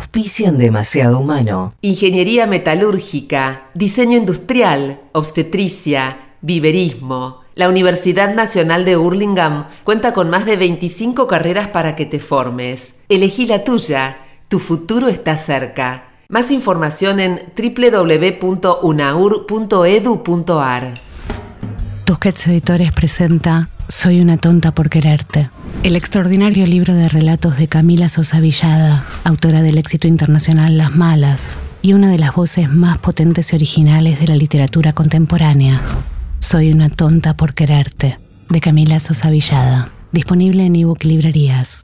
auspician demasiado humano. Ingeniería metalúrgica, diseño industrial, obstetricia, viverismo. La Universidad Nacional de Hurlingham cuenta con más de 25 carreras para que te formes. Elegí la tuya. Tu futuro está cerca. Más información en www.unaur.edu.ar. Tusquets Editores presenta Soy una tonta por quererte. El extraordinario libro de relatos de Camila Sosa Villada, autora del éxito internacional Las Malas y una de las voces más potentes y originales de la literatura contemporánea. Soy una tonta por quererte, de Camila Sosa Villada. Disponible en ebook librerías.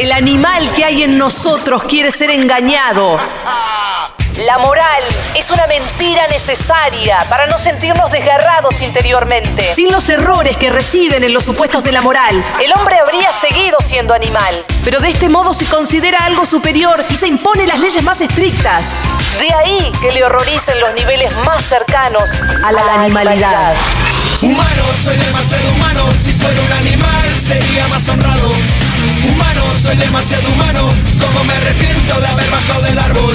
El animal que hay en nosotros quiere ser engañado. La moral es una mentira necesaria para no sentirnos desgarrados interiormente. Sin los errores que residen en los supuestos de la moral, el hombre habría seguido siendo animal. Pero de este modo se considera algo superior y se impone las leyes más estrictas. De ahí que le horroricen los niveles más cercanos a la, animalidad. Humano, soy demasiado humano. Si fuera un animal, sería más honrado. Humano, soy demasiado humano. Como me arrepiento de haber bajado del árbol.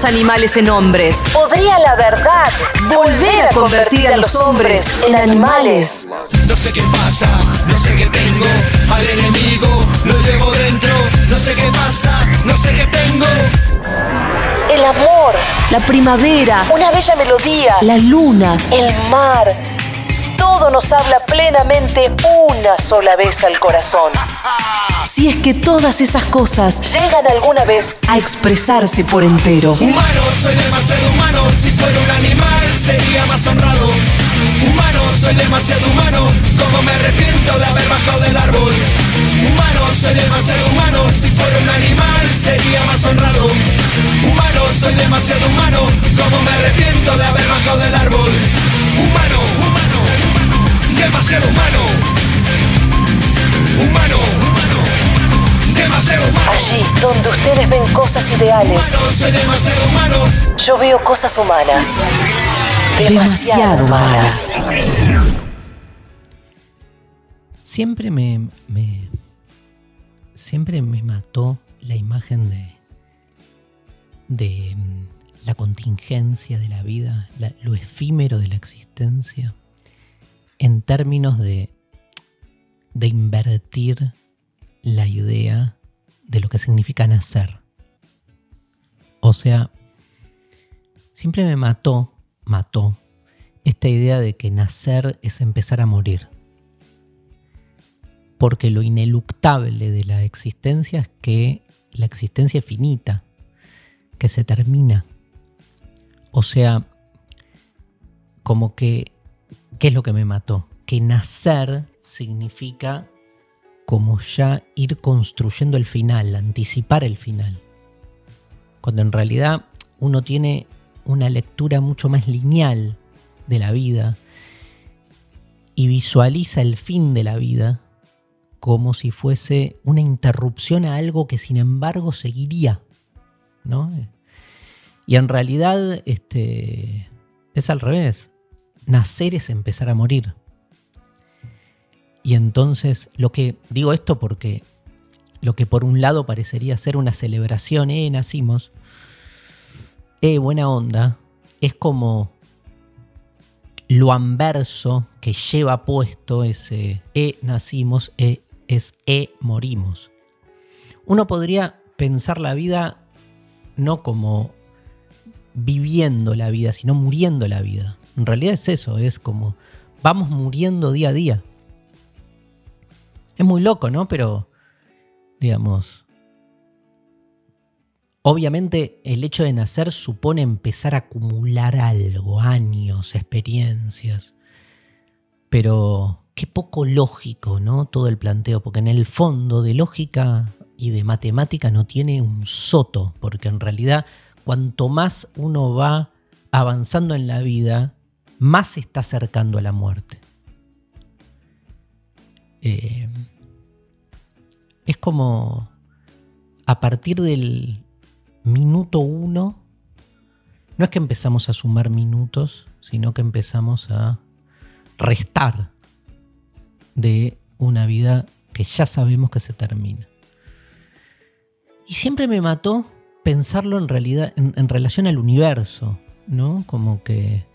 animales en hombres. ¿Podría la verdad volver a convertir a los hombres en animales? No sé qué pasa, no sé qué tengo. Al enemigo lo llevo dentro. No sé qué pasa, no sé qué tengo. El amor, la primavera, una bella melodía, la luna, el mar. Todo nos habla plenamente una sola vez al corazón. Si es que todas esas cosas llegan alguna vez a expresarse por entero. Humano, soy demasiado humano. Si fuera un animal, sería más honrado. Humano, soy demasiado humano. Como me arrepiento de haber bajado del árbol. Humano, soy demasiado humano. Si fuera un animal, sería más honrado. Humano, soy demasiado humano. Como me arrepiento de haber bajado del árbol. Humano, humano, demasiado humano. Humano, humano. Allí donde ustedes ven cosas ideales, yo veo cosas humanas. Demasiado humanas. Siempre me, me- Siempre me mató la imagen de. de mm, la contingencia de la vida, la- lo efímero de la existencia, en términos de. de invertir la idea de lo que significa nacer. O sea, siempre me mató, mató, esta idea de que nacer es empezar a morir porque lo ineluctable de la existencia es que la existencia es finita, que se termina. O sea, como que, ¿qué es lo que me mató? Que nacer significa como ya ir construyendo el final, anticipar el final. Cuando en realidad uno tiene una lectura mucho más lineal de la vida y visualiza el fin de la vida como si fuese una interrupción a algo que sin embargo seguiría, ¿no? Y en realidad este, es al revés. Nacer es empezar a morir. Y entonces, lo que digo esto porque lo que por un lado parecería ser una celebración, eh, nacimos, eh, buena onda, es como lo anverso que lleva puesto ese e nacimos, e es e morimos. Uno podría pensar la vida no como viviendo la vida, sino muriendo la vida. En realidad es eso, es como vamos muriendo día a día. Es muy loco, ¿no? Pero, digamos, obviamente el hecho de nacer supone empezar a acumular algo, años, experiencias. Pero qué poco lógico, ¿no? Todo el planteo, porque en el fondo de lógica y de matemática no tiene un soto, porque en realidad cuanto más uno va avanzando en la vida, más se está acercando a la muerte. Eh, es como a partir del minuto uno, no es que empezamos a sumar minutos, sino que empezamos a restar de una vida que ya sabemos que se termina. Y siempre me mató pensarlo en realidad, en, relación al universo, ¿no? Como que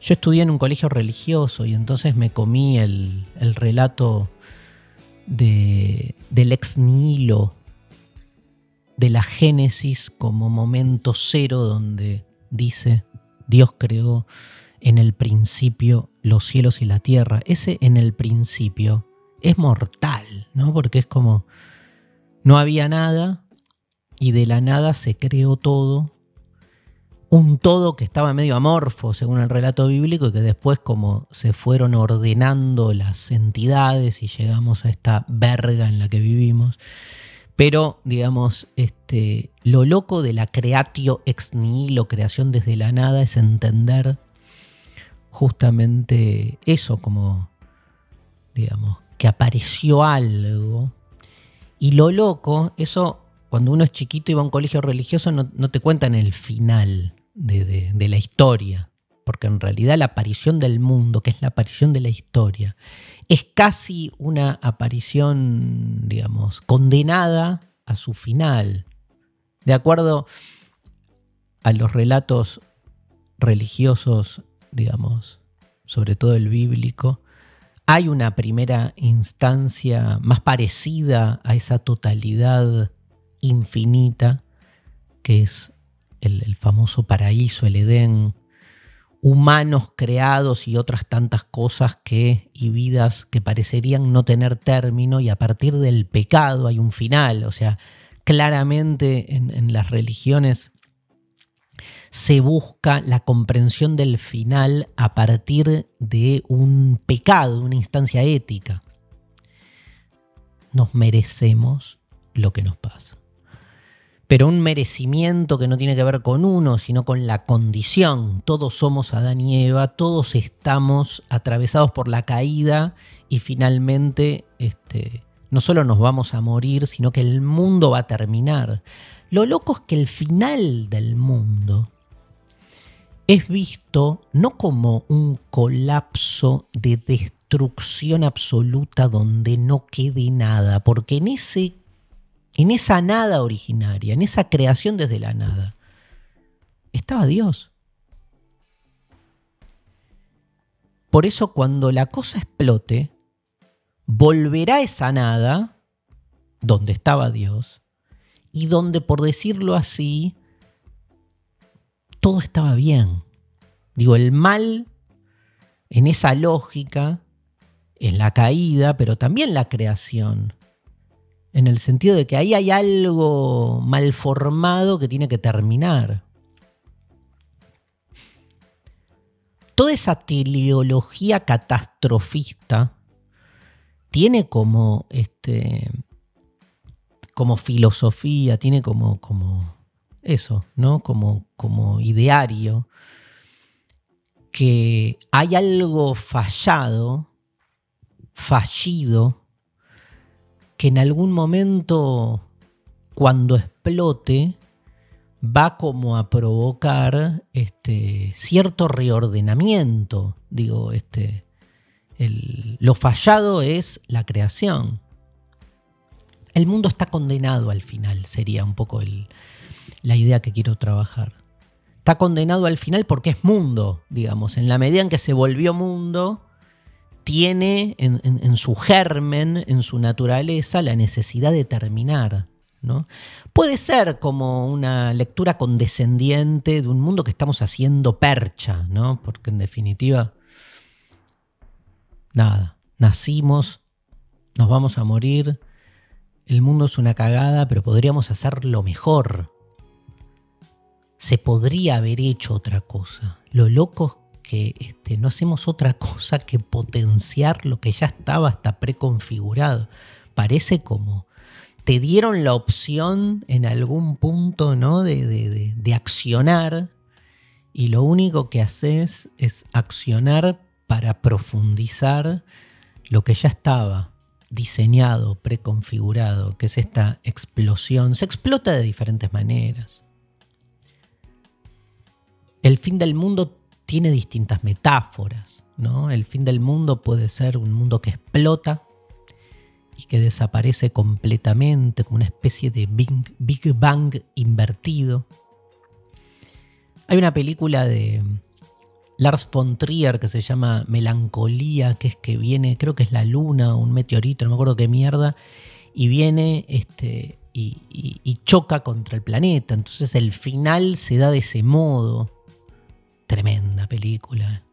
yo estudié en un colegio religioso y entonces me comí el, relato de, del ex nihilo, de la Génesis como momento cero donde dice Dios creó en el principio los cielos y la tierra. Ese en el principio es mortal, ¿no? Porque es como no había nada y de la nada se creó todo. Un todo que estaba medio amorfo, según el relato bíblico, y que después como se fueron ordenando las entidades y llegamos a esta verga en la que vivimos. Pero, digamos, este, lo loco de la creatio ex nihilo, creación desde la nada, es entender justamente eso, como, digamos, que apareció algo. Y lo loco, eso cuando uno es chiquito y va a un colegio religioso no, te cuentan el final de, la historia, porque en realidad la aparición del mundo, que es la aparición de la historia, es casi una aparición, digamos, condenada a su final. De acuerdo a los relatos religiosos, digamos, sobre todo el bíblico, hay una primera instancia más parecida a esa totalidad infinita, que es el, famoso paraíso, el Edén, humanos creados y otras tantas cosas que y vidas que parecerían no tener término y a partir del pecado hay un final, o sea, claramente en, las religiones se busca la comprensión del final a partir de un pecado, una instancia ética. Nos merecemos lo que nos pasa pero un merecimiento que no tiene que ver con uno, sino con la condición. Todos somos Adán y Eva, todos estamos atravesados por la caída y finalmente este, no solo nos vamos a morir, sino que el mundo va a terminar. Lo loco es que el final del mundo es visto no como un colapso de destrucción absoluta donde no quede nada, porque en ese en esa nada originaria, en esa creación desde la nada, estaba Dios. Por eso cuando la cosa explote, volverá esa nada donde estaba Dios y donde, por decirlo así, todo estaba bien. Digo, el mal en esa lógica, en la caída, pero también la creación en el sentido de que ahí hay algo mal formado que tiene que terminar. Toda esa teleología catastrofista tiene como este como filosofía, tiene como, como eso, ¿no? Como, como ideario, que hay algo fallado, fallido, que en algún momento, cuando explote, va como a provocar este, cierto reordenamiento. Digo, este, lo fallado es la creación. El mundo está condenado al final, sería un poco la idea que quiero trabajar. Está condenado al final porque es mundo, digamos. En la medida en que se volvió mundo, tiene en, su germen, en su naturaleza, la necesidad de terminar. ¿no? Puede ser como una lectura condescendiente de un mundo que estamos haciendo percha, ¿no? porque en definitiva, nada, nacimos, nos vamos a morir, el mundo es una cagada, pero podríamos hacerlo mejor. Se podría haber hecho otra cosa. Lo loco que este, no hacemos otra cosa que potenciar lo que ya estaba hasta preconfigurado. Parece como te dieron la opción en algún punto ¿no? de, de, de accionar y lo único que haces es accionar para profundizar lo que ya estaba diseñado, preconfigurado, que es esta explosión. Se explota de diferentes maneras. El fin del mundo tiene distintas metáforas. ¿no? El fin del mundo puede ser un mundo que explota y que desaparece completamente, como una especie de Big, Bang invertido. Hay una película de Lars von Trier que se llama Melancolía, que es que viene, creo que es la luna, un meteorito, no me acuerdo qué mierda, y viene este, y choca contra el planeta. Entonces el final se da de ese modo. Tremenda película.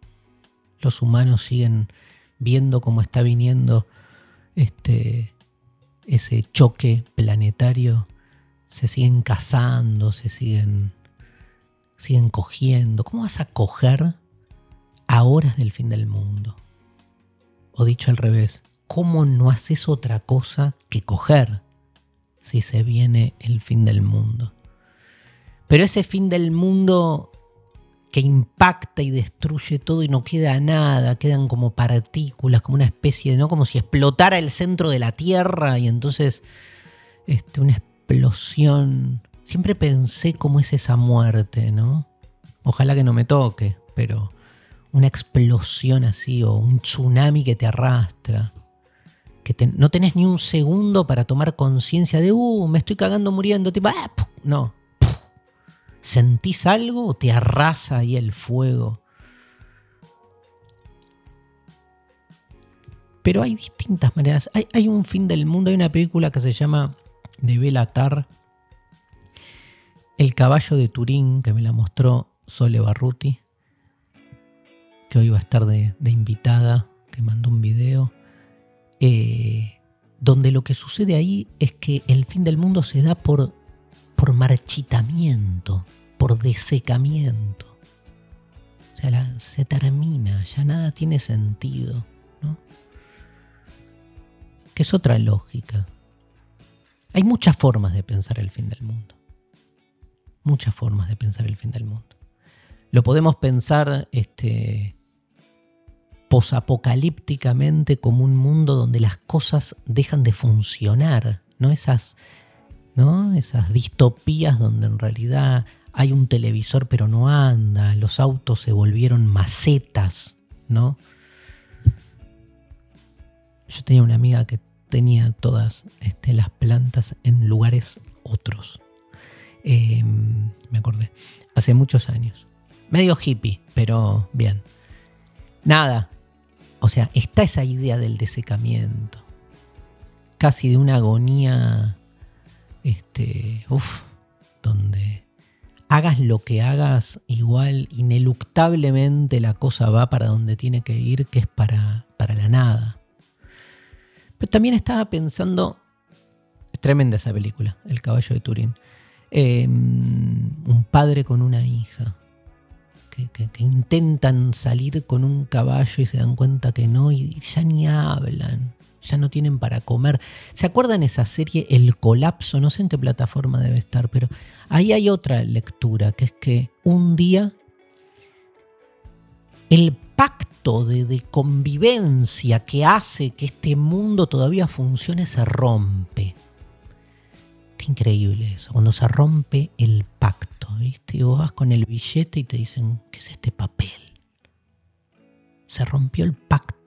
Los humanos siguen viendo cómo está viniendo este, ese choque planetario. Se siguen casando, se siguen, siguen cogiendo. ¿Cómo vas a coger a horas del fin del mundo? O dicho al revés, ¿cómo no haces otra cosa que coger si se viene el fin del mundo? Pero ese fin del mundo que impacta y destruye todo y no queda nada, quedan como partículas, como una especie de, ¿no? Como si explotara el centro de la Tierra y entonces este, una explosión. Siempre pensé cómo es esa muerte, ¿no? Ojalá que no me toque, pero una explosión así o un tsunami que te arrastra. Que no tenés ni un segundo para tomar conciencia de, uh, me estoy cagando muriendo, tipo, ah, no, ¿Sentís algo o te arrasa ahí el fuego? Pero hay distintas maneras. Hay, un fin del mundo. Hay una película que se llama De Belatar. El caballo de Turín, que me la mostró Sole Barruti, que hoy va a estar de, invitada, que mandó un video. Eh, donde lo que sucede ahí es que el fin del mundo se da por por marchitamiento, por desecamiento. O sea, se termina, ya nada tiene sentido, ¿no? Que es otra lógica. Hay muchas formas de pensar el fin del mundo. Muchas formas de pensar el fin del mundo. Lo podemos pensar este, posapocalípticamente como un mundo donde las cosas dejan de funcionar, ¿no? Esas ¿no? Esas distopías donde en realidad hay un televisor pero no anda, los autos se volvieron macetas, ¿no? Yo tenía una amiga que tenía todas este, las plantas en lugares otros. Em, me acordé. Hace muchos años. Medio hippie, pero bien. Nada. O sea, está esa idea del desecamiento. Casi de una agonía este, uf, donde hagas lo que hagas, igual ineluctablemente la cosa va para donde tiene que ir, que es para, para la nada. Pero también estaba pensando, es tremenda esa película, El caballo de Turín, em, un padre con una hija. Que, que, intentan salir con un caballo y se dan cuenta que no y ya ni hablan ya no tienen para comer. ¿Se acuerdan esa serie El colapso? No sé en qué plataforma debe estar, pero ahí hay otra lectura, que es que un día el pacto de, convivencia que hace que este mundo todavía funcione se rompe. Qué increíble eso, cuando se rompe el pacto, ¿viste? Y vos vas con el billete y te dicen, ¿qué es este papel? Se rompió el pacto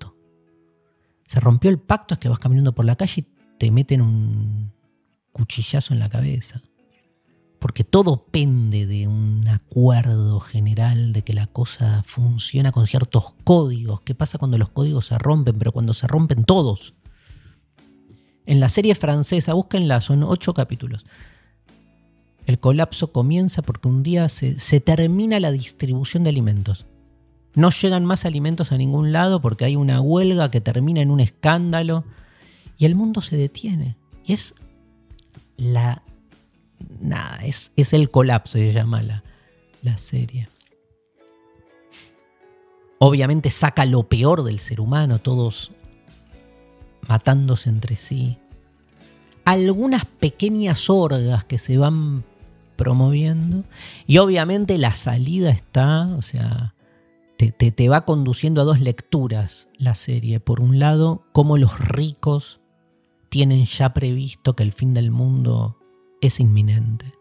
se rompió el pacto, es que vas caminando por la calle y te meten un cuchillazo en la cabeza. Porque todo pende de un acuerdo general de que la cosa funciona con ciertos códigos. ¿Qué pasa cuando los códigos se rompen? Pero cuando se rompen todos. En la serie francesa, búsquenla, son ocho capítulos. El colapso comienza porque un día se, se termina la distribución de alimentos. No llegan más alimentos a ningún lado porque hay una huelga que termina en un escándalo y el mundo se detiene. Y es la... Nada, es, es el colapso, se llama la, la serie. Obviamente saca lo peor del ser humano, todos matándose entre sí. algunas pequeñas orgas que se van promoviendo y obviamente la salida está, o sea, te, te, va conduciendo a dos lecturas la serie. Por un lado, cómo los ricos tienen ya previsto que el fin del mundo es inminente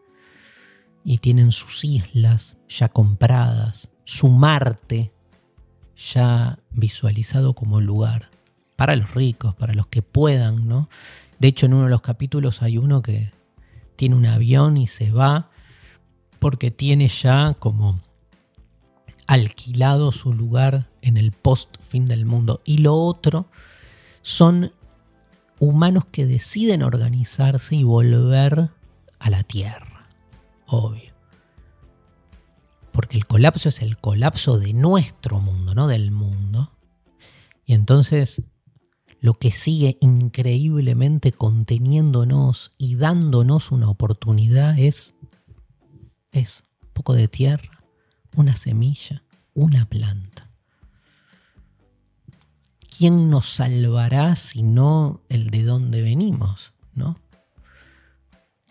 y tienen sus islas ya compradas, su Marte ya visualizado como lugar para los ricos, para los que puedan, ¿no? De hecho, en uno de los capítulos hay uno que tiene un avión y se va porque tiene ya como alquilado su lugar en el post fin del mundo. Y lo otro son humanos que deciden organizarse y volver a la Tierra, obvio. Porque el colapso es el colapso de nuestro mundo, no del mundo. Y entonces lo que sigue increíblemente conteniéndonos y dándonos una oportunidad es es un poco de tierra, una semilla, una planta. ¿Quién nos salvará si no el de dónde venimos? ¿No?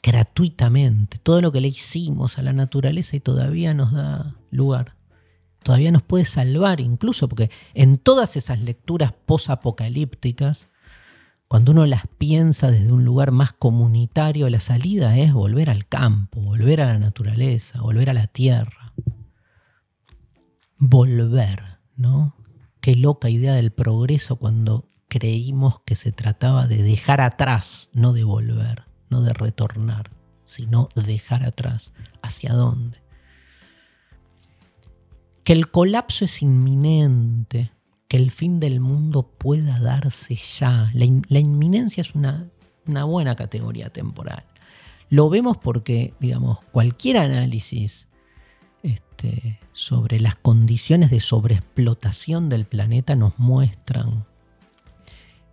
Gratuitamente, todo lo que le hicimos a la naturaleza y todavía nos da lugar. Todavía nos puede salvar incluso, porque en todas esas lecturas posapocalípticas, cuando uno las piensa desde un lugar más comunitario, la salida es volver al campo, volver a la naturaleza, volver a la tierra. Volver, ¿no? Qué loca idea del progreso cuando creímos que se trataba de dejar atrás, no de volver, no de retornar, sino dejar atrás. ¿Hacia dónde? Que el colapso es inminente, que el fin del mundo pueda darse ya. La, inminencia es una, una buena categoría temporal. Lo vemos porque, digamos, cualquier análisis este, sobre las condiciones de sobreexplotación del planeta nos muestran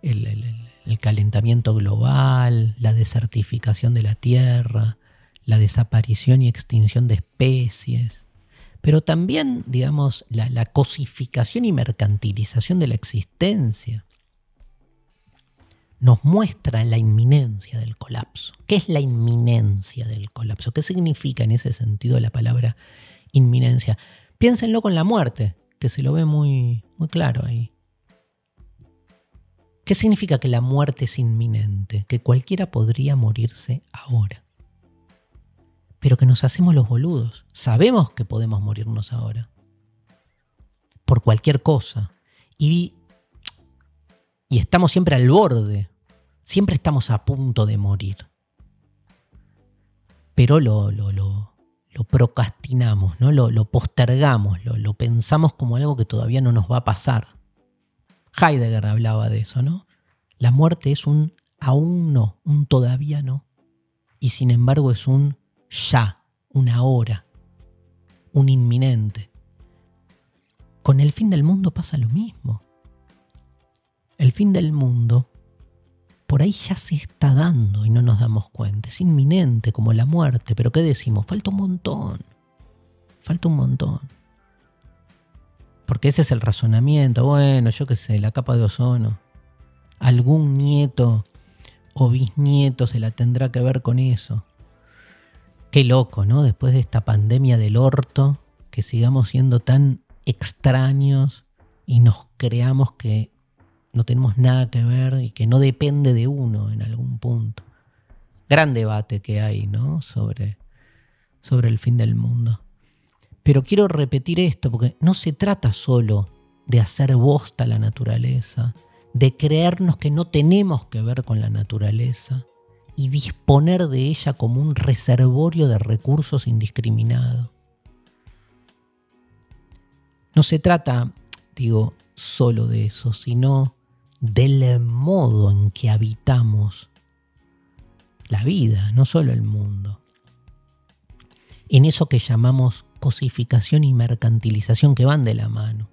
el, calentamiento global, la desertificación de la Tierra, la desaparición y extinción de especies, pero también, digamos, la, cosificación y mercantilización de la existencia nos muestra la inminencia del colapso. ¿Qué es la inminencia del colapso? ¿Qué significa en ese sentido la palabra inminencia? Piénsenlo con la muerte, que se lo ve muy, muy claro ahí. ¿Qué significa que la muerte es inminente? Que cualquiera podría morirse ahora pero que nos hacemos los boludos. Sabemos que podemos morirnos ahora. Por cualquier cosa. Y, y estamos siempre al borde. Siempre estamos a punto de morir. Pero lo, lo, lo, procrastinamos, ¿no? lo, postergamos, lo pensamos como algo que todavía no nos va a pasar. Heidegger hablaba de eso, ¿no? La muerte es un aún no, un todavía no. Y sin embargo es un ya, una hora, un inminente. Con el fin del mundo pasa lo mismo. El fin del mundo por ahí ya se está dando y no nos damos cuenta. Es inminente como la muerte, pero ¿qué decimos? Falta un montón. Falta un montón. Porque ese es el razonamiento. Bueno, yo qué sé, la capa de ozono. Algún nieto o bisnieto se la tendrá que ver con eso. Qué loco, ¿no? Después de esta pandemia del orto, que sigamos siendo tan extraños y nos creamos que no tenemos nada que ver y que no depende de uno en algún punto. Gran debate que hay, ¿no? Sobre, sobre el fin del mundo. Pero quiero repetir esto porque no se trata solo de hacer bosta la naturaleza, de creernos que no tenemos que ver con la naturaleza, y disponer de ella como un reservorio de recursos indiscriminado. No se trata, digo, solo de eso, sino del modo en que habitamos la vida, no solo el mundo. En eso que llamamos y mercantilización que van de la mano.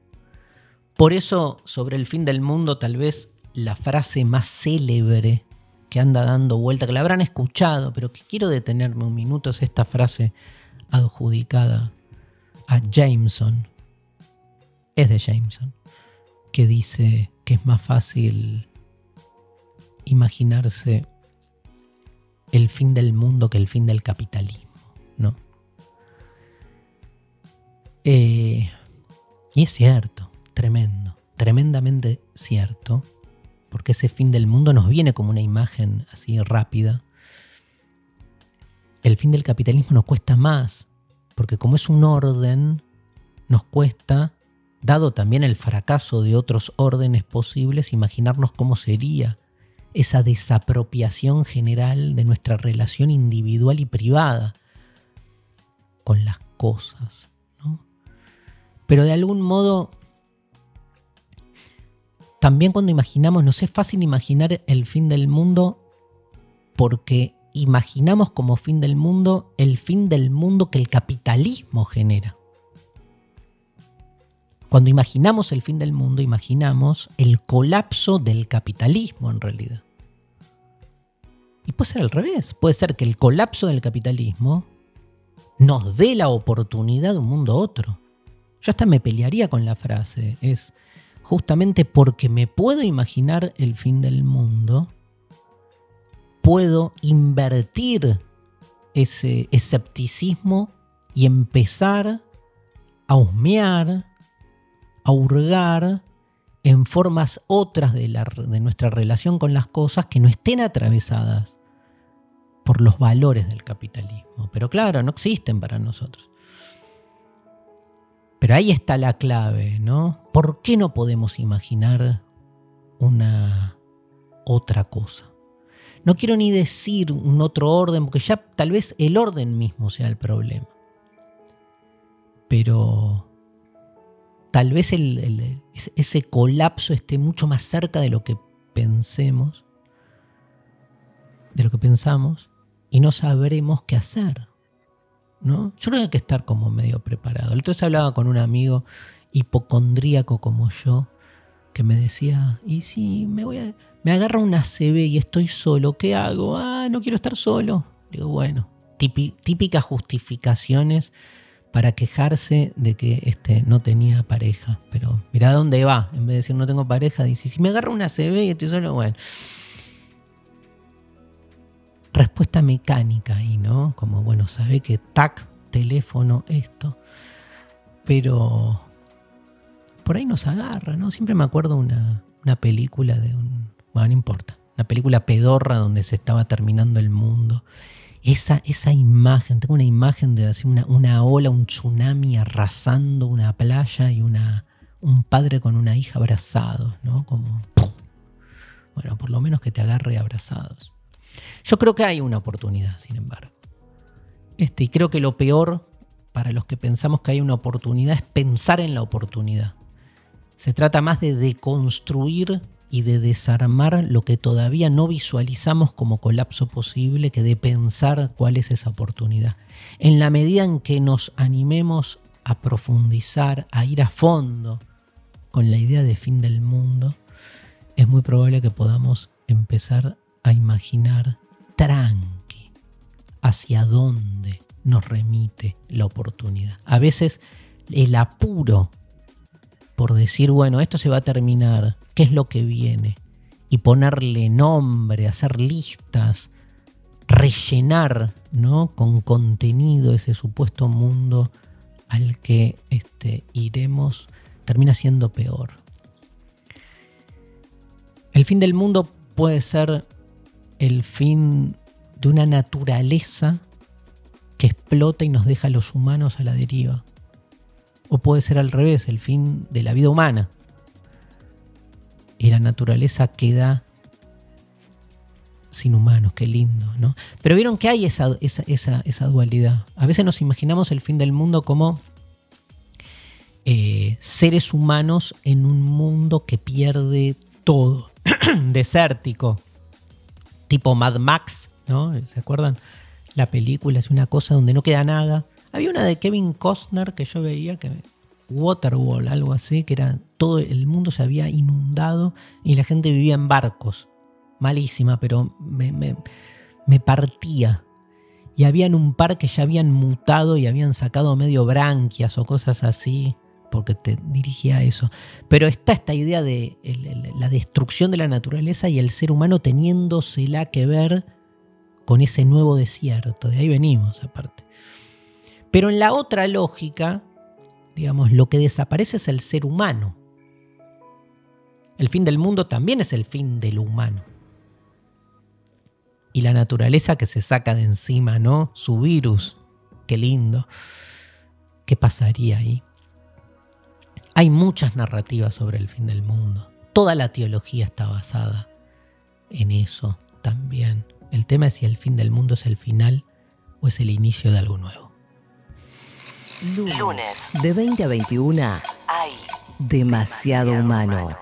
Por eso, sobre el fin del mundo, tal vez la frase más célebre que anda dando vuelta, que la habrán escuchado, pero que quiero detenerme un minuto, es esta frase adjudicada a Jameson. Es de Jameson, que dice que es más fácil imaginarse el fin del mundo que el fin del capitalismo, ¿no? Eh, y es cierto, tremendo, tremendamente cierto, porque ese fin del mundo nos viene como una imagen así rápida. El fin del capitalismo nos cuesta más, porque como es un orden, nos cuesta, dado también el fracaso de otros órdenes posibles, imaginarnos cómo sería esa desapropiación general de nuestra relación individual y privada con las cosas. Pero de algún modo, también cuando imaginamos, nos es fácil imaginar el fin del mundo porque imaginamos como fin del mundo el fin del mundo que el capitalismo genera. Cuando imaginamos el fin del mundo, imaginamos el colapso del capitalismo en realidad. Y puede ser al revés. Puede ser que el colapso del capitalismo nos dé la oportunidad de un mundo otro. Yo hasta me pelearía con la frase. Es justamente porque me puedo imaginar el fin del mundo, puedo invertir ese escepticismo y empezar a husmear, a hurgar en formas otras de, de nuestra relación con las cosas que no estén atravesadas por los valores del capitalismo. Pero claro, no existen para nosotros. Pero ahí está la clave, ¿no? ¿Por qué no podemos imaginar una otra cosa? No quiero ni decir un otro orden, porque ya tal vez el orden mismo sea el problema. Pero tal vez ese colapso esté mucho más cerca de lo que pensemos, de lo que pensamos, y no sabremos qué hacer. ¿No? Yo creo que hay que estar como medio preparado. El otro hablaba con un amigo hipocondríaco como yo, que me decía, ¿y si me voy a, me agarra una CB y estoy solo, qué hago? Ah, no quiero estar solo. Digo, bueno, típicas justificaciones para quejarse de que este, no tenía pareja. Pero mira dónde va. En vez de decir no tengo pareja, dice, si me agarra una CB y estoy solo, bueno respuesta mecánica ahí, ¿no? Como, bueno, sabe que tac, teléfono, esto. Pero por ahí nos agarra, ¿no? Siempre me acuerdo una, una película de un... Bueno, no importa. Una película pedorra donde se estaba terminando el mundo. Esa, esa imagen, tengo una imagen de así una, una ola, un tsunami arrasando una playa y una, un padre con una hija abrazados, ¿no? Como... Bueno, por lo menos que te agarre abrazados. Yo creo que hay una oportunidad, sin embargo. Este, y creo que lo peor para los que pensamos que hay una oportunidad es pensar en la oportunidad. Se trata más de deconstruir y de desarmar lo que todavía no visualizamos como colapso posible que de pensar cuál es esa oportunidad. En la medida en que nos animemos a profundizar, a ir a fondo con la idea de fin del mundo, es muy probable que podamos empezar a imaginar tranqui hacia dónde nos remite la oportunidad. A veces el apuro por decir, bueno, esto se va a terminar, ¿qué es lo que viene? Y ponerle nombre, hacer listas, rellenar ¿no? con contenido ese supuesto mundo al que este, iremos, termina siendo peor. El fin del mundo puede ser el fin de una naturaleza que explota y nos deja a los humanos a la deriva. O puede ser al revés, el fin de la vida humana. Y la naturaleza queda sin humanos, qué lindo, ¿no? Pero vieron que hay esa, esa, dualidad. A veces nos imaginamos el fin del mundo como eh, seres humanos en un mundo que pierde todo, desértico, tipo Mad Max, ¿no? ¿Se acuerdan? La película es una cosa donde no queda nada. Había una de Kevin Costner que yo veía que Waterwall, algo así, que era todo el mundo se había inundado y la gente vivía en barcos. Malísima, pero me, me partía. Y habían un par que ya habían mutado y habían sacado medio branquias o cosas así porque te dirigía a eso. Pero está esta idea de la destrucción de la naturaleza y el ser humano teniéndosela que ver con ese nuevo desierto, de ahí venimos aparte. Pero en la otra lógica, digamos, lo que desaparece es el ser humano. El fin del mundo también es el fin del humano. Y la naturaleza que se saca de encima, ¿no? Su virus. Qué lindo. ¿Qué pasaría ahí? Hay muchas narrativas sobre el fin del mundo. Toda la teología está basada en eso también. El tema es si el fin del mundo es el final o es el inicio de algo nuevo. Lunes, de 20 a 21, hay demasiado humano.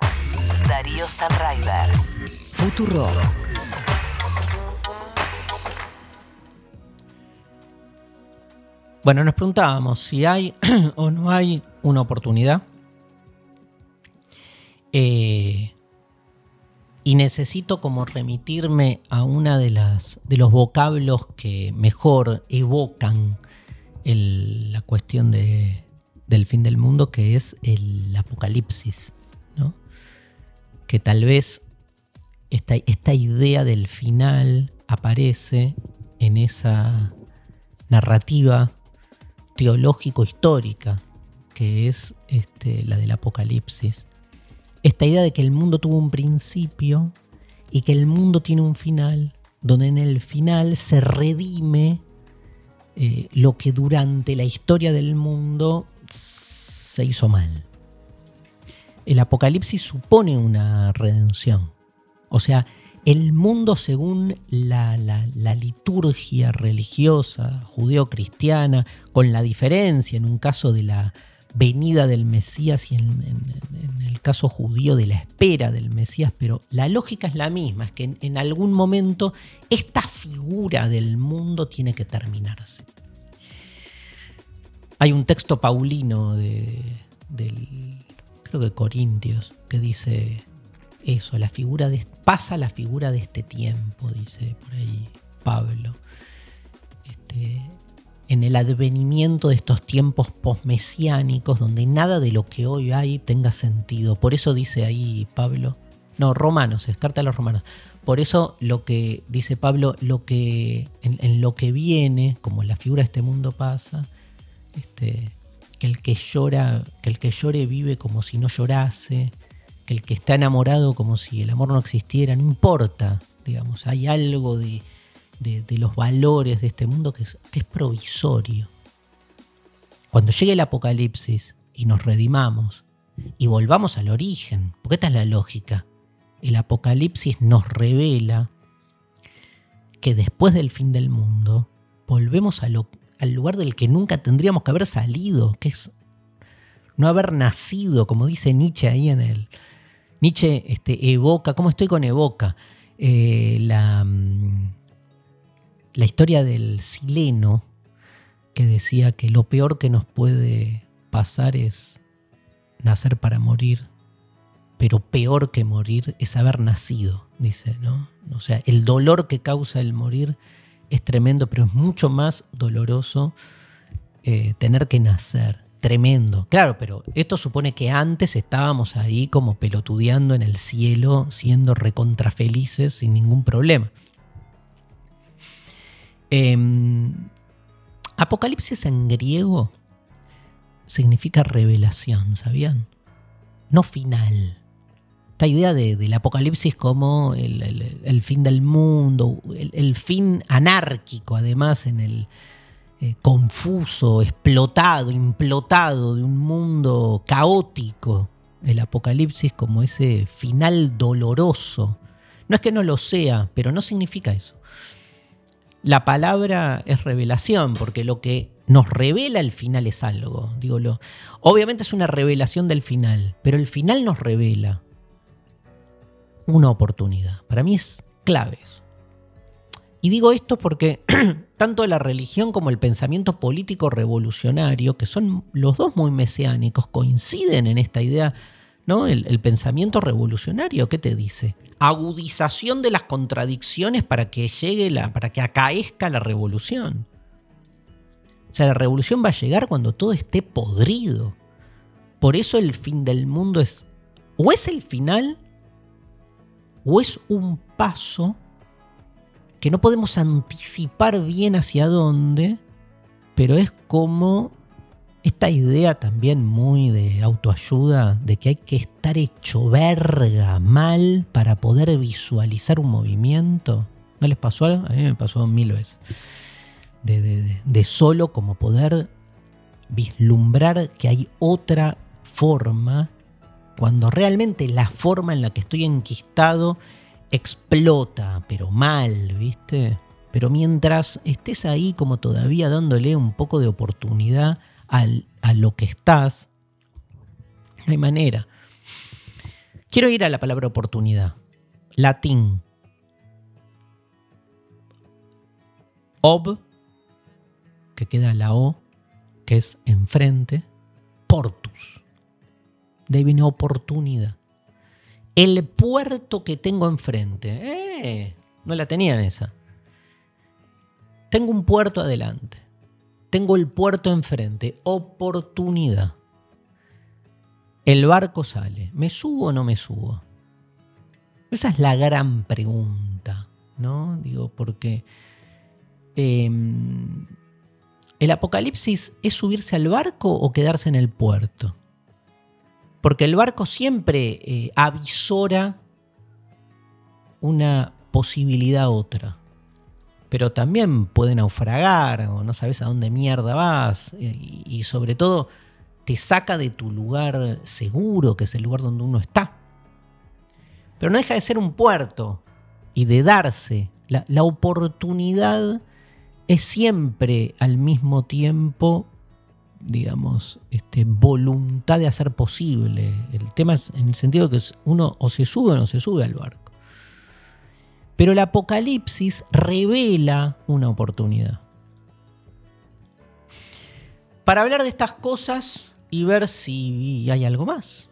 Darío Stanraiver. Futuro. Bueno, nos preguntábamos si hay o no hay una oportunidad. Eh, y necesito como remitirme a una de las de los vocablos que mejor evocan la cuestión del fin del mundo, que es el apocalipsis, ¿no? Que tal vez esta, esta idea del final aparece en esa narrativa teológico-histórica que es este, la del Apocalipsis esta idea de que el mundo tuvo un principio y que el mundo tiene un final, donde en el final se redime eh, lo que durante la historia del mundo se hizo mal. El Apocalipsis supone una redención. O sea, el mundo según la, la liturgia religiosa judeo-cristiana, con la diferencia en un caso de la venida del Mesías y en, el caso judío de la espera del Mesías, pero la lógica es la misma, es que en, algún momento esta figura del mundo tiene que terminarse. Hay un texto paulino de, creo que Corintios, que dice eso, la figura de, pasa la figura de este tiempo, dice por ahí Pablo. Este, en el advenimiento de estos tiempos posmesiánicos donde nada de lo que hoy hay tenga sentido. Por eso dice ahí Pablo, no, Romanos, es carta a los romanos. Por eso lo que dice Pablo, lo que en, lo que viene, como la figura de este mundo pasa, este, que el que llora, que el que llore vive como si no llorase, que el que está enamorado como si el amor no existiera, no importa, digamos, hay algo de, de, los valores de este mundo que es, provisorio. Cuando llegue el apocalipsis y nos redimamos y volvamos al origen, porque esta es la lógica, el apocalipsis nos revela que después del fin del mundo volvemos al lugar del que nunca tendríamos que haber salido, que es no haber nacido, como dice Nietzsche ahí en el... Nietzsche este, evoca, ¿cómo estoy con evoca? Eh, la, mm, la historia del sileno que decía que lo peor que nos puede pasar es nacer para morir, pero peor que morir es haber nacido, dice, ¿no? O sea, el dolor que causa el morir es tremendo, pero es mucho más doloroso eh, tener que nacer. Tremendo. Claro, pero esto supone que antes estábamos ahí como pelotudeando en el cielo, siendo recontrafelices sin ningún problema. Em, Apocalipsis en griego significa revelación, ¿sabían? No final. Esta idea del apocalipsis como el, fin del mundo, el, fin anárquico, además, en el eh, confuso, explotado, implotado de un mundo caótico. El apocalipsis como ese final doloroso. No es que no lo sea, pero no significa eso. La palabra es revelación, porque lo que nos revela el final es algo. Digo, obviamente es una revelación del final, pero el final nos revela una oportunidad. Para mí es clave. Y digo esto porque tanto la religión como el pensamiento político revolucionario, que son los dos muy mesiánicos, coinciden en esta idea ¿no? El, pensamiento revolucionario, ¿qué te dice? Agudización de las contradicciones para que llegue la, para que acaezca la revolución. O sea, la revolución va a llegar cuando todo esté podrido. Por eso el fin del mundo es o es el final o es un paso que no podemos anticipar bien hacia dónde, pero es como esta idea también muy de autoayuda, de que hay que estar hecho verga mal para poder visualizar un movimiento. ¿No les pasó algo? A mí me pasó mil veces. De, solo como poder vislumbrar que hay otra forma, cuando realmente la forma en la que estoy enquistado explota, pero mal, ¿viste? Pero mientras estés ahí como todavía dándole un poco de oportunidad a lo que estás, no hay manera. Quiero ir a la palabra oportunidad. Latín. Ob, que queda la O, que es enfrente. Portus. De oportunidad. El puerto que tengo enfrente. Eh, no la tenían esa. Tengo un puerto adelante. Tengo el puerto enfrente. Oportunidad. El barco sale. ¿Me subo o no me subo? Esa es la gran pregunta, ¿no? Digo, porque em, el apocalipsis es subirse al barco o quedarse en el puerto. Porque el barco siempre eh, avisora una posibilidad otra pero también puede naufragar o no sabes a dónde mierda vas eh, y, sobre todo te saca de tu lugar seguro, que es el lugar donde uno está. Pero no deja de ser un puerto y de darse. La, oportunidad es siempre al mismo tiempo, digamos, este, voluntad de hacer posible. El tema es en el sentido que uno o se sube o no se sube al barco. Pero el Apocalipsis revela una oportunidad. Para hablar de estas cosas y ver si hay algo más,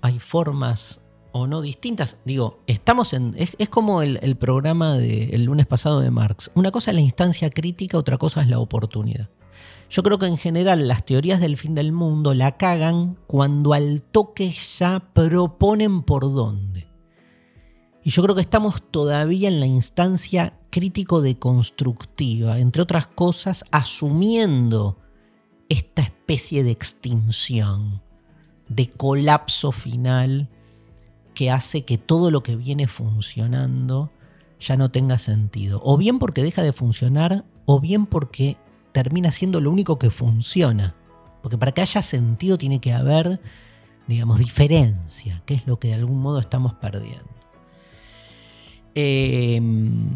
hay formas o no distintas. Digo, estamos en. Es, como el, programa del lunes pasado de Marx. Una cosa es la instancia crítica, otra cosa es la oportunidad. Yo creo que en general las teorías del fin del mundo la cagan cuando al toque ya proponen por dónde. Y yo creo que estamos todavía en la instancia crítico-deconstructiva, entre otras cosas, asumiendo esta especie de extinción, de colapso final que hace que todo lo que viene funcionando ya no tenga sentido. O bien porque deja de funcionar, o bien porque termina siendo lo único que funciona. Porque para que haya sentido tiene que haber, digamos, diferencia, que es lo que de algún modo estamos perdiendo. Em,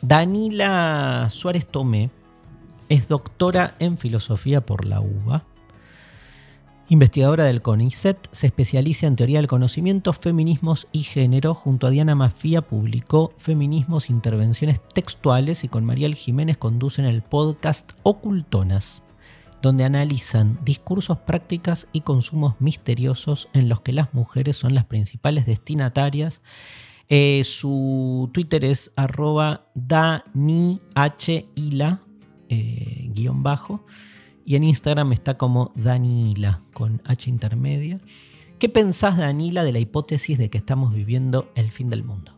Danila Suárez Tomé es doctora en filosofía por la UBA. Investigadora del CONICET, se especializa en teoría del conocimiento, feminismos y género. Junto a Diana Mafía publicó Feminismos, Intervenciones Textuales y con Mariel Jiménez conducen el podcast Ocultonas, donde analizan discursos, prácticas y consumos misteriosos en los que las mujeres son las principales destinatarias eh, su Twitter es arroba danihila, eh, guion bajo. Y en Instagram está como Danila, con H intermedia. ¿Qué pensás, Danila, de la hipótesis de que estamos viviendo el fin del mundo?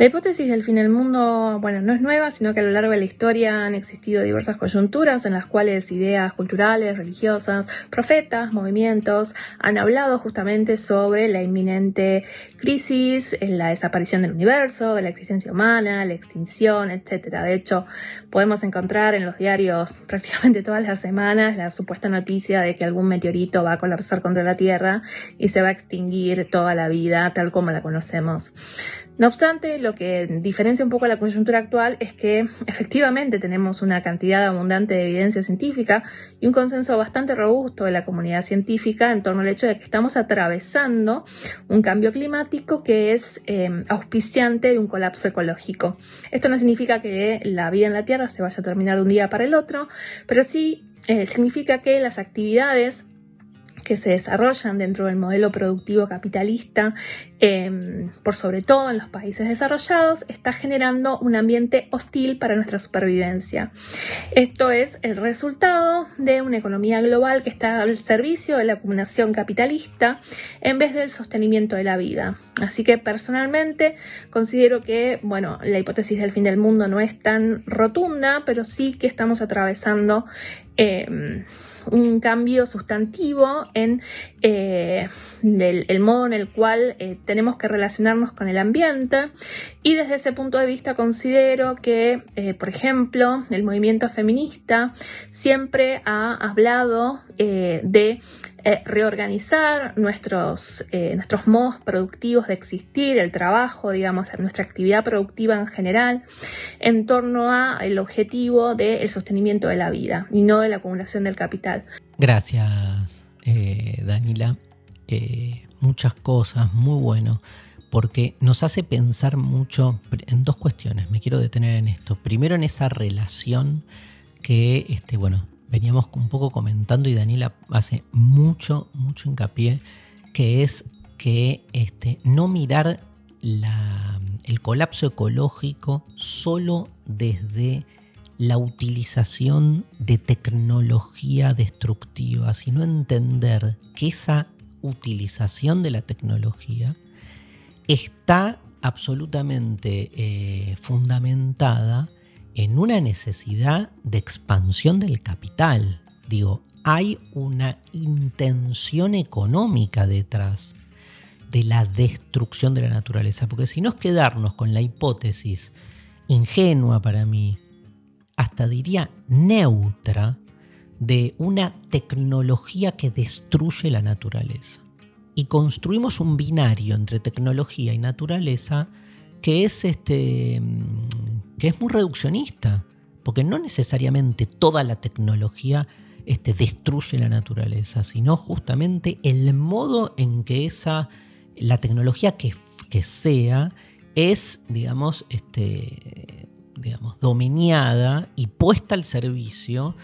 La hipótesis del fin del mundo, bueno, no es nueva, sino que a lo largo de la historia han existido diversas coyunturas en las cuales ideas culturales, religiosas, profetas, movimientos han hablado justamente sobre la inminente crisis, la desaparición del universo, de la existencia humana, la extinción, etc. De hecho, podemos encontrar en los diarios prácticamente todas las semanas la supuesta noticia de que algún meteorito va a colapsar contra la Tierra y se va a extinguir toda la vida tal como la conocemos. No obstante, lo que diferencia un poco la coyuntura actual es que efectivamente tenemos una cantidad abundante de evidencia científica y un consenso bastante robusto de la comunidad científica en torno al hecho de que estamos atravesando un cambio climático que es em, auspiciante de un colapso ecológico. Esto no significa que la vida en la Tierra se vaya a terminar de un día para el otro, pero sí eh, significa que las actividades que se desarrollan dentro del modelo productivo capitalista em, por sobre todo en los países desarrollados, está generando un ambiente hostil para nuestra supervivencia. Esto es el resultado de una economía global que está al servicio de la acumulación capitalista en vez del sostenimiento de la vida. Así que personalmente considero que, bueno, la hipótesis del fin del mundo no es tan rotunda, pero sí que estamos atravesando em, un cambio sustantivo en eh, el, modo en el cual eh, tenemos que relacionarnos con el ambiente. Y desde ese punto de vista considero que, eh, por ejemplo, el movimiento feminista siempre ha hablado de reorganizar nuestros, nuestros modos productivos de existir, el trabajo, digamos, nuestra actividad productiva en general, en torno al objetivo del sostenimiento de la vida y no de la acumulación del capital. Gracias, eh, Danila. Eh, muchas cosas, muy bueno, porque nos hace pensar mucho en dos cuestiones. Me quiero detener en esto. Primero en esa relación que, este, bueno, veníamos un poco comentando y Danila hace mucho, mucho hincapié, que es que este, no mirar el colapso ecológico solo desde la utilización de tecnología destructiva, sino entender que esa utilización de la tecnología está absolutamente eh, fundamentada en una necesidad de expansión del capital. Digo, hay una intención económica detrás de la destrucción de la naturaleza, porque si no es quedarnos con la hipótesis ingenua para mí hasta diría neutra, de una tecnología que destruye la naturaleza. Y construimos un binario entre tecnología y naturaleza que es, este, que es muy reduccionista, porque no necesariamente toda la tecnología este, destruye la naturaleza, sino justamente el modo en que esa, la tecnología que, que sea, es, digamos, este, digamos, dominada y puesta al servicio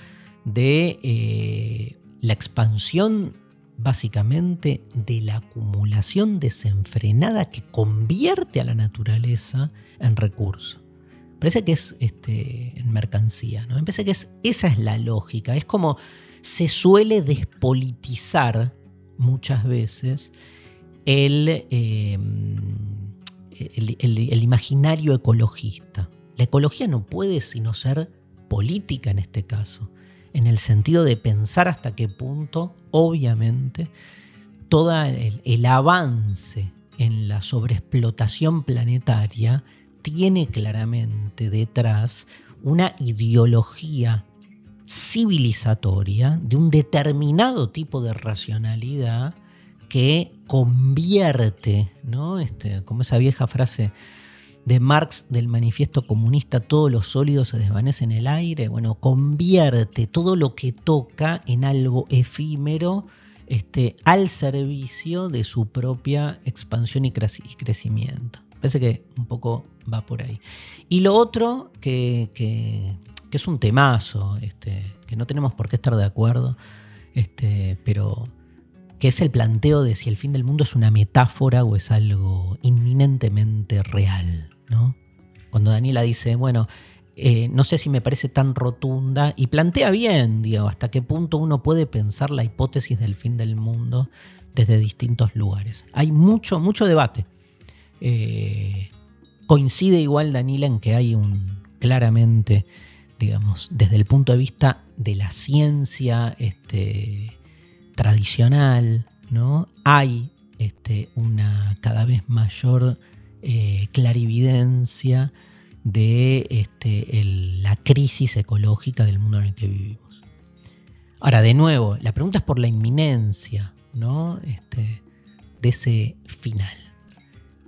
de eh, la expansión básicamente de la acumulación desenfrenada que convierte a la naturaleza en recurso. Parece que es este, en mercancía, ¿no? Me parece que es, esa es la lógica. Es como se suele despolitizar muchas veces el, eh, el imaginario ecologista. La ecología no puede sino ser política en este caso, en el sentido de pensar hasta qué punto, obviamente, todo el, avance en la sobreexplotación planetaria tiene claramente detrás una ideología civilizatoria de un determinado tipo de racionalidad que convierte, ¿no? Este, como esa vieja frase de Marx del manifiesto comunista, todo lo sólido se desvanece en el aire, bueno, convierte todo lo que toca en algo efímero este, al servicio de su propia expansión y, crecimiento. Parece que un poco va por ahí. Y lo otro, que, que, es un temazo, este, que no tenemos por qué estar de acuerdo, este, pero que es el planteo de si el fin del mundo es una metáfora o es algo inminentemente real. Cuando Daniela dice, bueno, eh, no sé si me parece tan rotunda y plantea bien, digo, hasta qué punto uno puede pensar la hipótesis del fin del mundo desde distintos lugares. Hay mucho, mucho debate. Eh, coincide igual Daniela en que hay un claramente, digamos, desde el punto de vista de la ciencia este, tradicional, ¿no? Hay este, una cada vez mayor eh, clarividencia de este, la crisis ecológica del mundo en el que vivimos. Ahora, de nuevo, la pregunta es por la inminencia ¿no? Este, de ese final.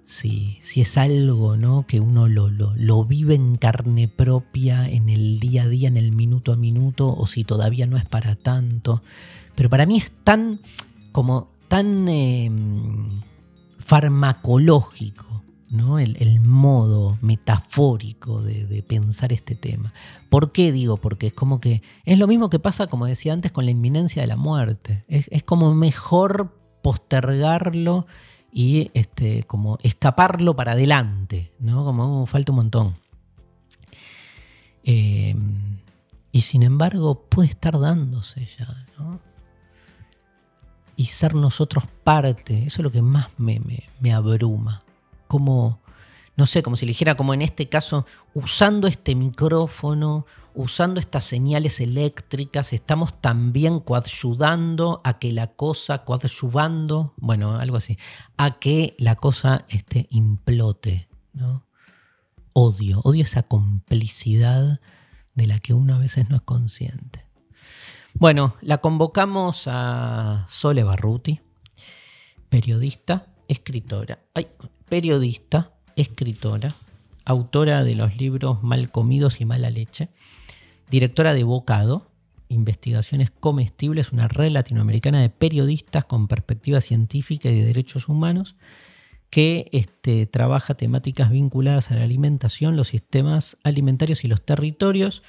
Si, si es algo ¿no? que uno lo, lo, vive en carne propia, en el día a día, en el minuto a minuto, o si todavía no es para tanto. Pero para mí es tan como tan em, farmacológico el, modo metafórico de, pensar este tema. ¿Por qué digo? Porque es como que es lo mismo que pasa, como decía antes, con la inminencia de la muerte. Es, como mejor postergarlo y este, como escaparlo para adelante, ¿no? Como uh, falta un montón. Em, y sin embargo puede estar dándose ya, ¿no? Y ser nosotros parte, eso es lo que más me, me abruma. Como, no sé, como si le dijera, como en este caso, usando este micrófono, usando estas señales eléctricas, estamos también coadyuvando a que la cosa, coadyuvando, bueno, algo así, a que la cosa este, implote, ¿no? Odio, odio esa complicidad de la que uno a veces no es consciente. Bueno, la convocamos a Sole Barruti, periodista, escritora, ay, periodista, escritora, autora de los libros Mal comidos y Mala leche, directora de Bocado, Investigaciones Comestibles, una red latinoamericana de periodistas con perspectiva científica y de derechos humanos, que este, trabaja temáticas vinculadas a la alimentación, los sistemas alimentarios y los territorios.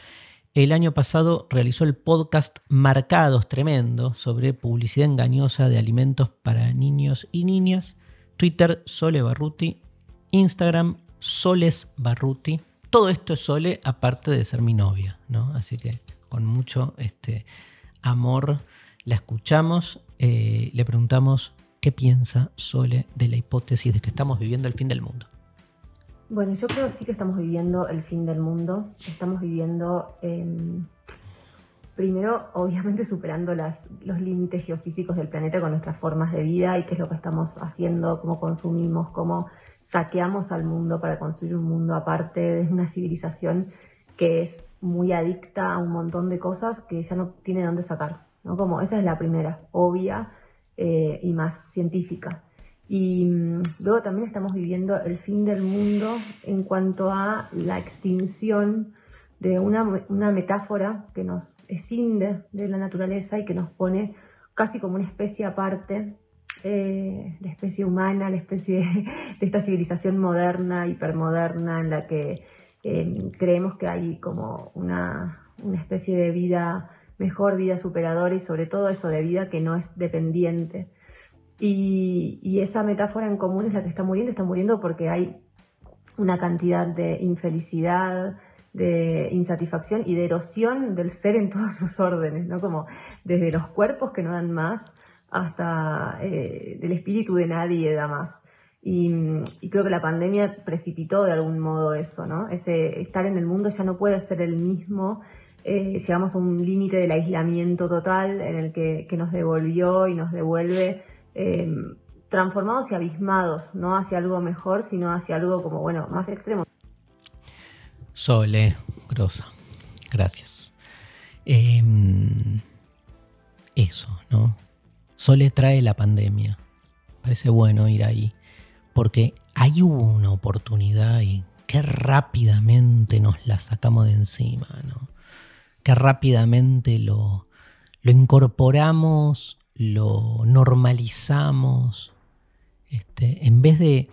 El año pasado realizó el podcast Marcados, tremendo, sobre publicidad engañosa de alimentos para niños y niñas. Twitter, Sole Barruti. Instagram, Soles Barruti todo esto es Sole, aparte de ser mi novia, ¿no? Así que con mucho este, amor la escuchamos, eh, le preguntamos qué piensa Sole de la hipótesis de que estamos viviendo el fin del mundo. Bueno, yo creo sí que estamos viviendo el fin del mundo. Estamos viviendo, em, primero, obviamente superando los límites geofísicos del planeta con nuestras formas de vida y qué es lo que estamos haciendo, cómo consumimos, cómo saqueamos al mundo para construir un mundo aparte de una civilización que es muy adicta a un montón de cosas que ya no tiene dónde sacar. ¿no? Como esa es la primera, obvia eh, y más científica. Y mm, luego también estamos viviendo el fin del mundo en cuanto a la extinción de una, una metáfora que nos escinde de la naturaleza y que nos pone casi como una especie aparte eh, la especie humana, la especie de esta civilización moderna, hipermoderna, en la que eh, creemos que hay como una, especie de vida mejor, vida superadora y sobre todo eso de vida que no es dependiente. Y, y, esa metáfora en común es la que está muriendo, está muriendo porque hay una cantidad de infelicidad, de insatisfacción y de erosión del ser en todos sus órdenes, ¿no? Como desde los cuerpos que no dan más hasta eh, del espíritu de nadie da más. Y, creo que la pandemia precipitó de algún modo eso, ¿no? Ese estar en el mundo ya no puede ser el mismo. Eh, llegamos a un límite del aislamiento total en el que, nos devolvió y nos devuelve em, transformados y abismados, no hacia algo mejor, sino hacia algo como, bueno, más extremo. Sole, grosa, gracias. Em, eso, ¿no? Sole trae la pandemia. Parece bueno ir ahí. Porque ahí hubo una oportunidad y qué rápidamente nos la sacamos de encima, ¿no? Qué rápidamente lo, lo incorporamos, lo normalizamos. Este, en vez de.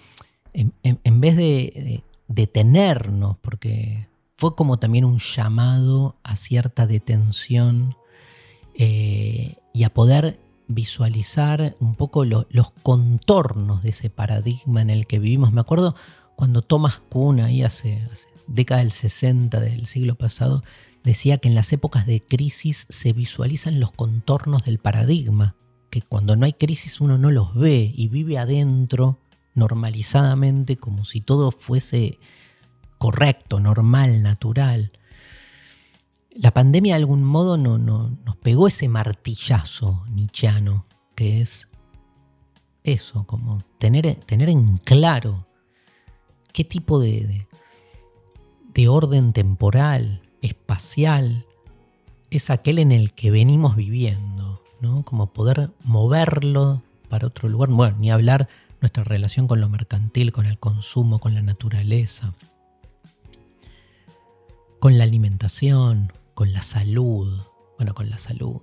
En, vez de, detenernos, porque fue como también un llamado a cierta detención eh, y a poder visualizar un poco los contornos de ese paradigma en el que vivimos. Me acuerdo cuando Thomas Kuhn, ahí hace, hace década del 60 del siglo pasado, decía que en las épocas de crisis se visualizan los contornos del paradigma, que cuando no hay crisis uno no los ve y vive adentro normalizadamente como si todo fuese correcto, normal, natural la pandemia de algún modo no, nos pegó ese martillazo nichiano, que es eso, como tener, tener en claro qué tipo de, de, orden temporal, espacial, es aquel en el que venimos viviendo, ¿no? Como poder moverlo para otro lugar. Bueno, ni hablar nuestra relación con lo mercantil, con el consumo, con la naturaleza, con la alimentación, con la salud, bueno, con la salud.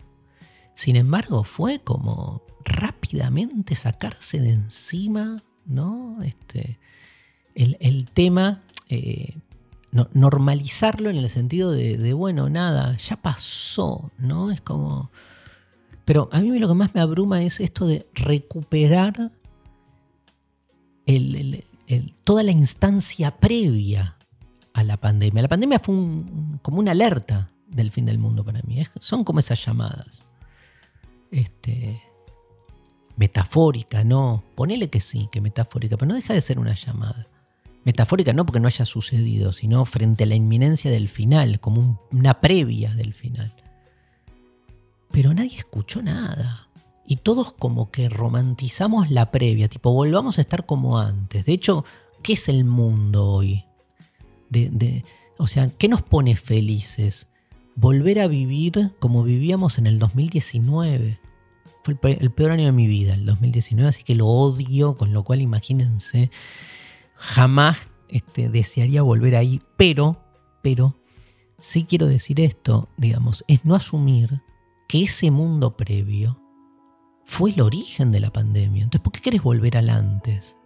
Sin embargo, fue como rápidamente sacarse de encima, ¿no? Este, el, tema, eh, normalizarlo en el sentido de, bueno, nada, ya pasó, ¿no? Es como... Pero a mí lo que más me abruma es esto de recuperar toda la instancia previa a la pandemia. La pandemia fue como una alerta del fin del mundo para mí. son como esas llamadas. Este, metafórica, no. Ponele que sí, que metafórica, pero no deja de ser una llamada. Metafórica no porque no haya sucedido, sino frente a la inminencia del final, como una previa del final. Pero nadie escuchó nada. Y todos como que romantizamos la previa, tipo, volvamos a estar como antes. De hecho, ¿qué es el mundo hoy? De, o sea, ¿qué nos pone felices? Volver a vivir como vivíamos en el 2019. Fue el, peor año de mi vida, el 2019, así que lo odio, con lo cual imagínense jamás este, desearía volver ahí, pero, pero, sí quiero decir esto, digamos, es no asumir que ese mundo previo fue el origen de la pandemia. Entonces, ¿por qué querés volver al antes?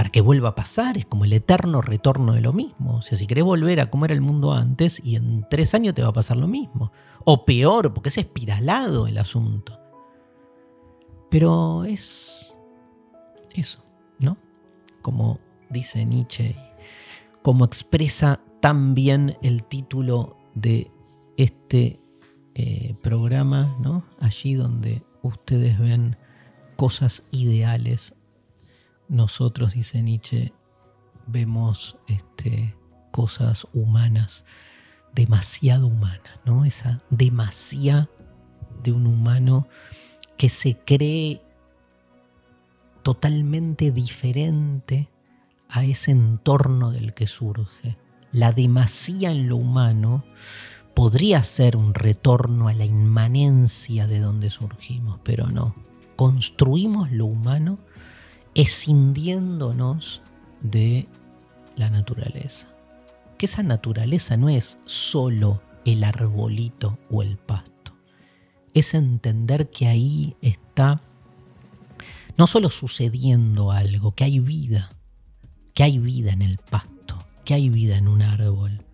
Para que vuelva a pasar, es como el eterno retorno de lo mismo. O sea, si querés volver a cómo era el mundo antes, y en tres años te va a pasar lo mismo. O peor, porque es espiralado el asunto. Pero es eso, ¿no? Como dice Nietzsche, como expresa tan bien el título de este eh, programa, ¿no? Allí donde ustedes ven cosas ideales, nosotros, dice Nietzsche, vemos este, cosas humanas, demasiado humanas, ¿no? Esa demasía de un humano que se cree totalmente diferente a ese entorno del que surge. La demasía en lo humano podría ser un retorno a la inmanencia de donde surgimos, pero no. Construimos lo humano escindiéndonos de la naturaleza. Que esa naturaleza no es solo el arbolito o el pasto. Es entender que ahí está no solo sucediendo algo, que hay vida, que hay vida en el pasto, que hay vida en un árbol,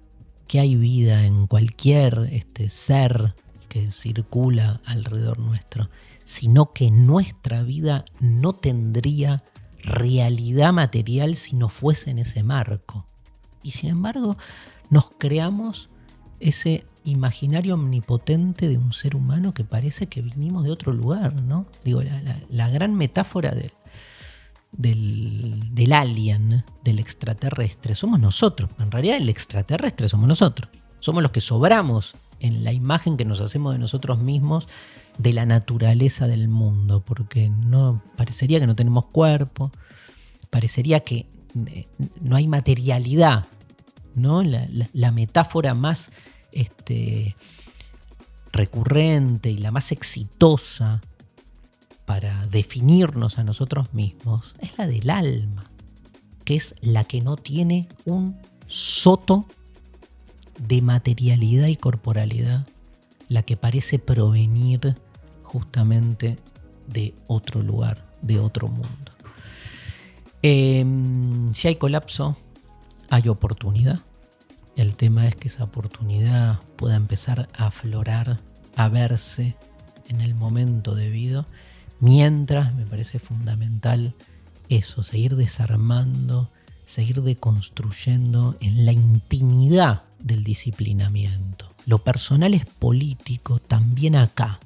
que hay vida en cualquier este, ser que circula alrededor nuestro, sino que nuestra vida no tendría realidad material si no fuese en ese marco. Y sin embargo, nos creamos ese imaginario omnipotente de un ser humano que parece que vinimos de otro lugar, ¿no? Digo, la gran metáfora de, del, del alien, del extraterrestre, somos nosotros. En realidad el extraterrestre somos nosotros. Somos los que sobramos en la imagen que nos hacemos de nosotros mismos de la naturaleza del mundo, porque no parecería que no tenemos cuerpo, parecería que eh, no hay materialidad, ¿no? La, metáfora más este, recurrente y la más exitosa para definirnos a nosotros mismos es la del alma, que es la que no tiene un soto de materialidad y corporalidad, la que parece provenir justamente de otro lugar, de otro mundo. Em, si hay colapso, hay oportunidad. El tema es que esa oportunidad pueda empezar a aflorar, a verse en el momento debido Mientras me parece fundamental eso, seguir desarmando, seguir deconstruyendo en la intimidad del disciplinamiento. Lo personal es político también acá,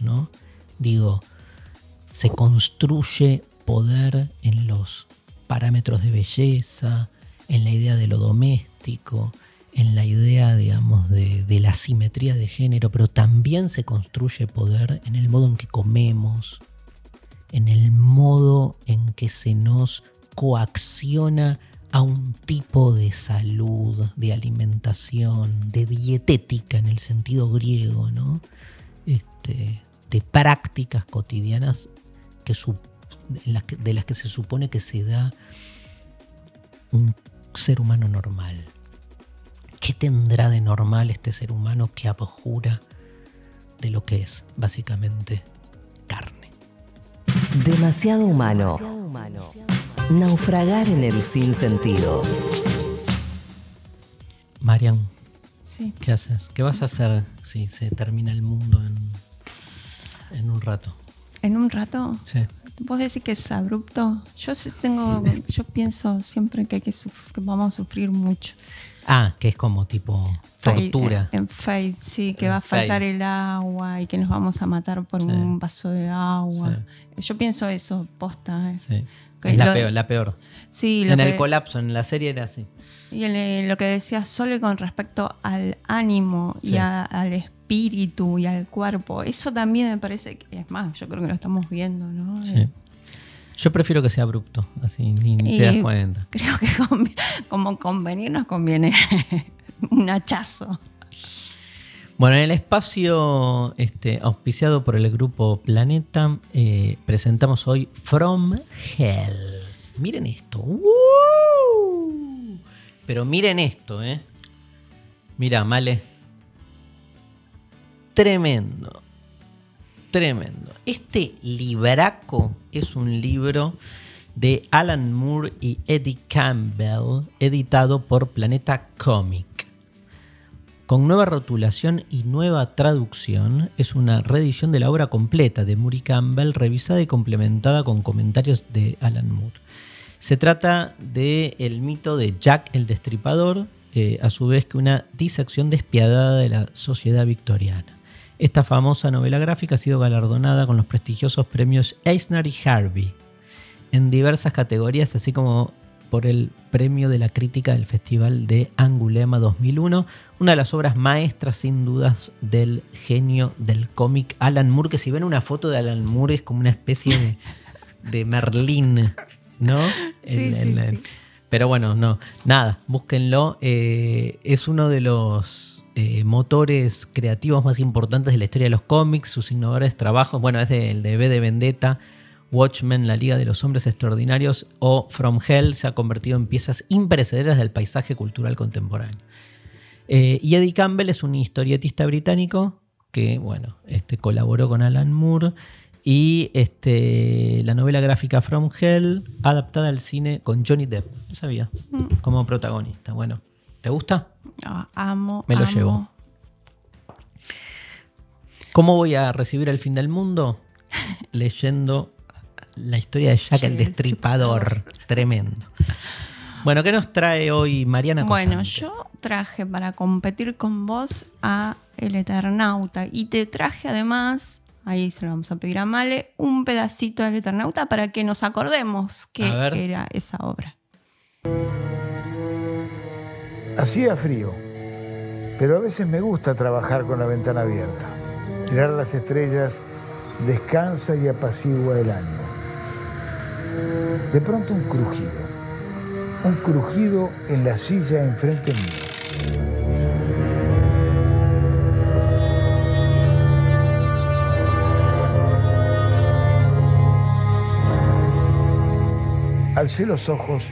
¿no? Digo, se construye poder en los parámetros de belleza, en la idea de lo doméstico, en la idea, digamos, de, de, la simetría de género, pero también se construye poder en el modo en que comemos, en el modo en que se nos coacciona a un tipo de salud, de alimentación, de dietética en el sentido griego, ¿no? Este, de prácticas cotidianas que de las que se supone que se da un ser humano normal. ¿Qué tendrá de normal este ser humano que abjura de lo que es básicamente carne? Demasiado humano. Naufragar en el sinsentido. Marian, ¿qué haces? ¿Qué vas a hacer si se termina el mundo en, un rato? ¿En un rato? Sí. ¿Vos decís que es abrupto? Yo sí tengo, yo pienso siempre que, hay que, vamos a sufrir mucho. Ah, que es como tipo Fade, tortura. En, en Fade, sí, que En va a faltar Fade. el agua y que nos vamos a matar por Sí. un vaso de agua. Yo pienso eso, posta. eh. Sí. Es la lo- peor, la peor. Sí, En el que- colapso, en la serie era así. Y el, eh, lo que decía Sole con respecto al ánimo y a- al espíritu y al cuerpo, eso también me parece que es más, yo creo que lo estamos viendo, ¿no? Sí. Yo prefiero que sea abrupto, así ni, ni te das cuenta. Creo que como convenir nos conviene un hachazo. Bueno, en el espacio este, auspiciado por el grupo Planeta, eh, presentamos hoy From Hell. Miren esto. ¡Woo! Pero miren esto, ¿eh? Mira, Male. Tremendo. Tremendo. Este libraco es un libro de Alan Moore y Eddie Campbell, editado por Planeta Comic. Con nueva rotulación y nueva traducción, es una reedición de la obra completa de Moore y Campbell, revisada y complementada con comentarios de Alan Moore. Se trata de el mito de Jack el Destripador, a su vez que una disección despiadada de la sociedad victoriana. Esta famosa novela gráfica ha sido galardonada con los prestigiosos premios Eisner y Harvey en diversas categorías, así como por el premio de la crítica del Festival de Angulema 2001, una de las obras maestras sin dudas del genio del cómic Alan Moore, que si ven una foto de Alan Moore es como una especie de, de Merlín, ¿no? Sí, El- sí, el- el- sí. Pero bueno, no, nada, búsquenlo. eh, es uno de los eh, motores creativos más importantes de la historia de los cómics, sus innovadores trabajos, bueno, es el de V de Vendetta, Watchmen, La Liga de los Hombres Extraordinarios o From Hell se ha convertido en piezas imperecederas del paisaje cultural contemporáneo. Eh, y Eddie Campbell es un historietista británico que, bueno, este, colaboró con Alan Moore y este, la novela gráfica From Hell adaptada al cine con Johnny Depp, no sabía, Mm. como protagonista. Bueno, ¿te gusta? Ah, amo. Me lo amo. llevo. ¿Cómo voy a recibir el fin del mundo? Leyendo la historia de Jack el el Destripador. Tremendo. Bueno, ¿qué nos trae hoy Mariana Bueno, Cosante? yo traje para competir con vos a El Eternauta y te traje además, ahí se lo vamos a pedir a Male, un pedacito del Eternauta para que nos acordemos que era esa obra. Hacía frío, pero a veces me gusta trabajar con la ventana abierta. Mirar las estrellas descansa y apacigua el ánimo. De pronto un crujido, un crujido en la silla enfrente mío. Alcé los ojos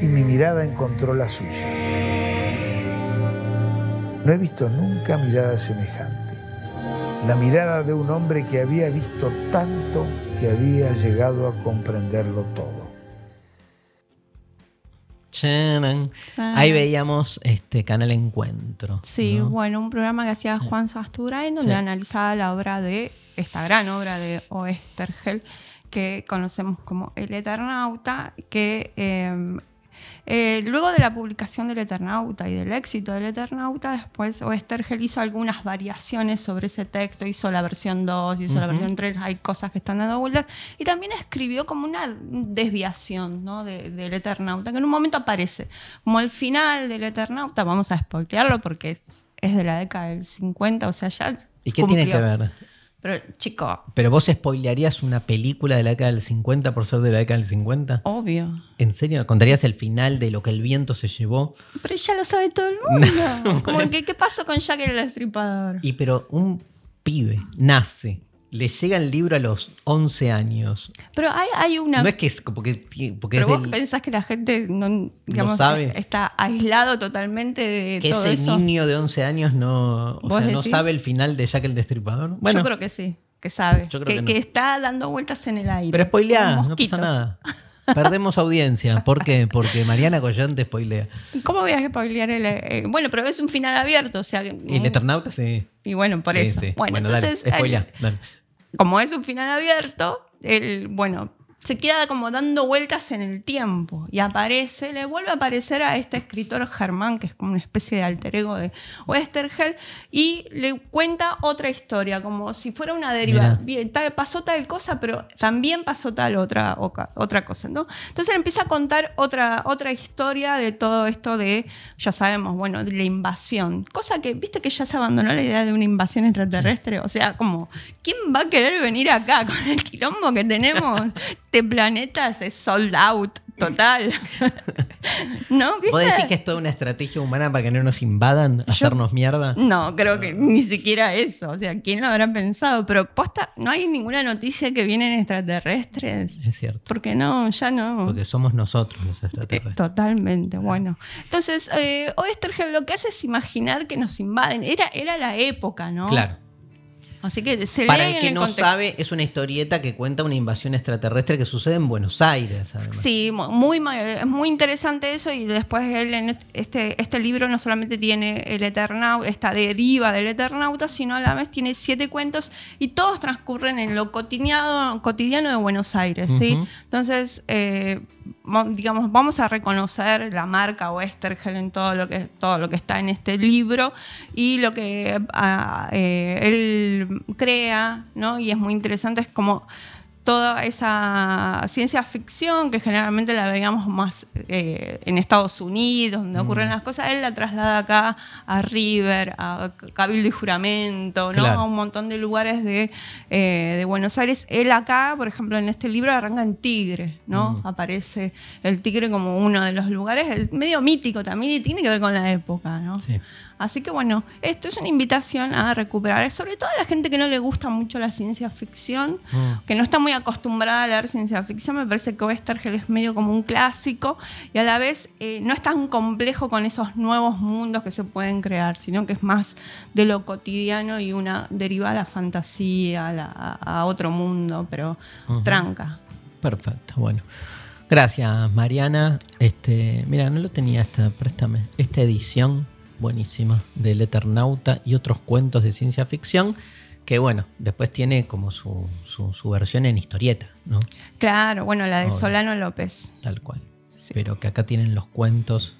y mi mirada encontró la suya. No he visto nunca mirada semejante. La mirada de un hombre que había visto tanto que había llegado a comprenderlo todo. Chanan. Ahí veíamos este canal Encuentro. Sí, ¿no? bueno, un programa que hacía Juan Sasturain donde Sí. analizaba la obra de esta gran obra de Oestergel que conocemos como El Eternauta, que eh, eh, luego de la publicación del Eternauta y del éxito del Eternauta, después Oestergel hizo algunas variaciones sobre ese texto, hizo la versión 2, hizo la versión 3, hay cosas que están dando vueltas, y también escribió como una desviación ¿no? de- del Eternauta, que en un momento aparece, como el final del Eternauta, vamos a spoilearlo porque es, es de la década del 50, o sea, ya... ¿Y qué tiene cumplió. que ver? Pero, chico, ¿Pero vos spoilearías una película de la década del 50 por ser de la década del 50? obvio. ¿En serio? ¿Contarías el final de lo que el viento se llevó? Pero ya lo sabe todo el mundo. Como que, ¿qué pasó con Jack el Destripador? Y pero un pibe nace, le llega el libro a los 11 años. Pero hay, hay una... No es que es porque, porque pero vos del- pensás que la gente no, digamos, sabe. está aislado totalmente de que todo ese eso. niño de 11 años no, o ¿Vos sea, no sabe el final de Jack el Destripador. Bueno, Yo creo que sí, que sabe. Yo creo que, que no. que está dando vueltas en el aire. pero spoileá, como no pasa nada. Perdemos audiencia. ¿Por qué? Porque Mariana Collante spoilea. ¿Cómo voy a spoilear el.? eh, bueno, pero es un final abierto, o sea. Y el Eternauta sí. Y bueno, por Sí, eso. sí. Bueno, dale, entonces. spoilea, el- dale. como es un final abierto, él, bueno, se queda como dando vueltas en el tiempo y aparece, le vuelve a aparecer a este escritor Germán, que es como una especie de alter ego de Westergel, y le cuenta otra historia, como si fuera una deriva. Bien, tal, pasó tal cosa, pero también pasó tal otra, otra cosa. ¿no? Entonces él empieza a contar otra, otra historia de todo esto de, ya sabemos, bueno, de la invasión. Cosa que, viste que ya se abandonó la idea de una invasión extraterrestre. O sea, como, ¿quién va a querer venir acá con el quilombo que tenemos? planetas es sold out total. ¿No? ¿Vos decís que es toda una estrategia humana para que no nos invadan, hacernos mierda? No, creo que ni siquiera eso. O sea, ¿quién lo habrá pensado? Pero posta, no hay ninguna noticia que vienen extraterrestres. Es cierto. Porque no, ya no. Porque somos nosotros los extraterrestres. totalmente, bueno. Entonces, eh, Oestergel lo que hace es imaginar que nos invaden. Era, era la época, ¿no? Claro. Así que se Para el que no sabe, es una historieta que cuenta una invasión extraterrestre que sucede en Buenos Aires. Sí, muy, es muy interesante eso y después él en este, este libro no solamente tiene el Eternauta, esta deriva del Eternauta, sino a la vez tiene siete cuentos y todos transcurren en lo cotidiano, cotidiano de Buenos Aires. ¿sí? Entonces, eh, digamos, vamos a reconocer la marca Westergel en todo lo que, todo lo que está en este libro y lo que ah, eh, él crea, ¿no? Y es muy interesante, es como toda esa ciencia ficción que generalmente la veíamos más eh, en Estados Unidos, donde ocurren mm. las cosas, él la traslada acá a River, a Cabildo y Juramento, ¿no? a un montón de lugares de, eh, de, Buenos Aires. Él acá, por ejemplo, en este libro arranca en Tigre, ¿no? Mm. Aparece el Tigre como uno de los lugares, medio mítico también y tiene que ver con la época, ¿no? Sí. Así que bueno, esto es una invitación a recuperar, sobre todo a la gente que no le gusta mucho la ciencia ficción, mm. que no está muy acostumbrada a leer ciencia ficción, me parece que Westergel es medio como un clásico y a la vez eh, no es tan complejo con esos nuevos mundos que se pueden crear, sino que es más de lo cotidiano y una deriva a la fantasía, a, otro mundo, pero tranca. Perfecto, bueno. Gracias, Mariana. Este, mira, no lo tenía esta, préstame, esta edición buenísima del Eternauta y otros cuentos de ciencia ficción que bueno, después tiene como su, su, versión en historieta, ¿no? Claro, bueno, la de Solano López. Tal cual. Pero que acá tienen los cuentos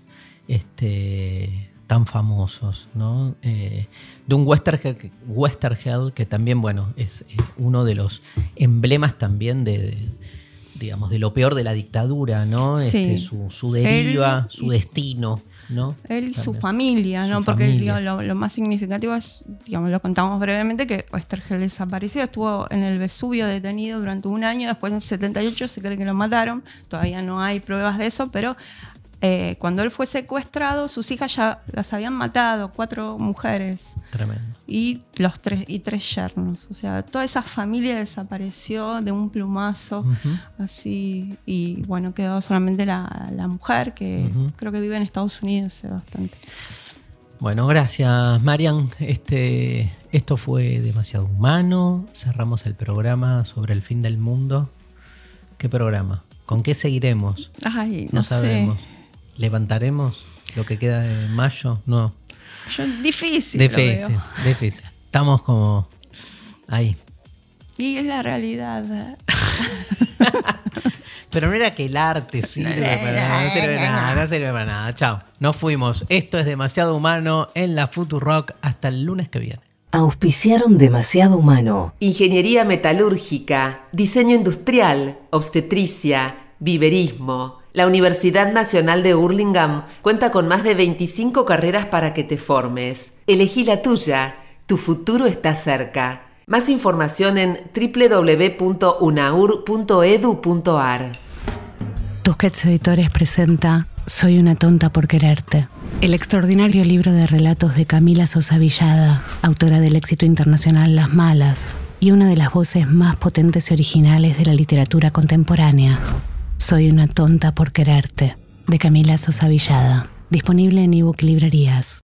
este, tan famosos, ¿no? Eh, de un Westergel, que también, bueno, es uno de los emblemas también de, digamos, de lo peor de la dictadura, ¿no? Este, su, su, deriva, su destino. Él y su familia, ¿no? Porque lo, más significativo es, digamos, lo contamos brevemente, que Oestergel desapareció, estuvo en el Vesubio detenido durante un año, después en 78 se cree que lo mataron, todavía no hay pruebas de eso, pero eh, cuando él fue secuestrado, sus hijas ya las habían matado, cuatro mujeres. Tremendo. Y, los tres, y tres yernos. O sea, toda esa familia desapareció de un plumazo. Así. Y bueno, quedó solamente la, mujer, que creo que vive en Estados Unidos hace bastante. Bueno, gracias, Marian. Este, esto fue demasiado humano. Cerramos el programa sobre el fin del mundo. ¿Qué programa? ¿Con qué seguiremos? Ay, no, sabemos. ¿Levantaremos lo que queda de mayo? No. difícil. Difícil, difícil. Estamos como ahí. Y es la realidad. Pero no era que el arte sirve para nada, no sirve para nada, no sirve para nada. Chao, nos fuimos. Esto es demasiado humano en la Rock hasta el lunes que viene. Auspiciaron demasiado humano. Ingeniería metalúrgica, diseño industrial, obstetricia, viverismo la Universidad Nacional de Hurlingham cuenta con más de 25 carreras para que te formes. Elegí la tuya. Tu futuro está cerca. Más información en www.unaur.edu.ar. Tusquets Editores presenta Soy una tonta por quererte. El extraordinario libro de relatos de Camila Sosa Villada, autora del éxito internacional Las Malas y una de las voces más potentes y originales de la literatura contemporánea. Soy una tonta por quererte, de Camila Sosa Villada, disponible en ebook librerías.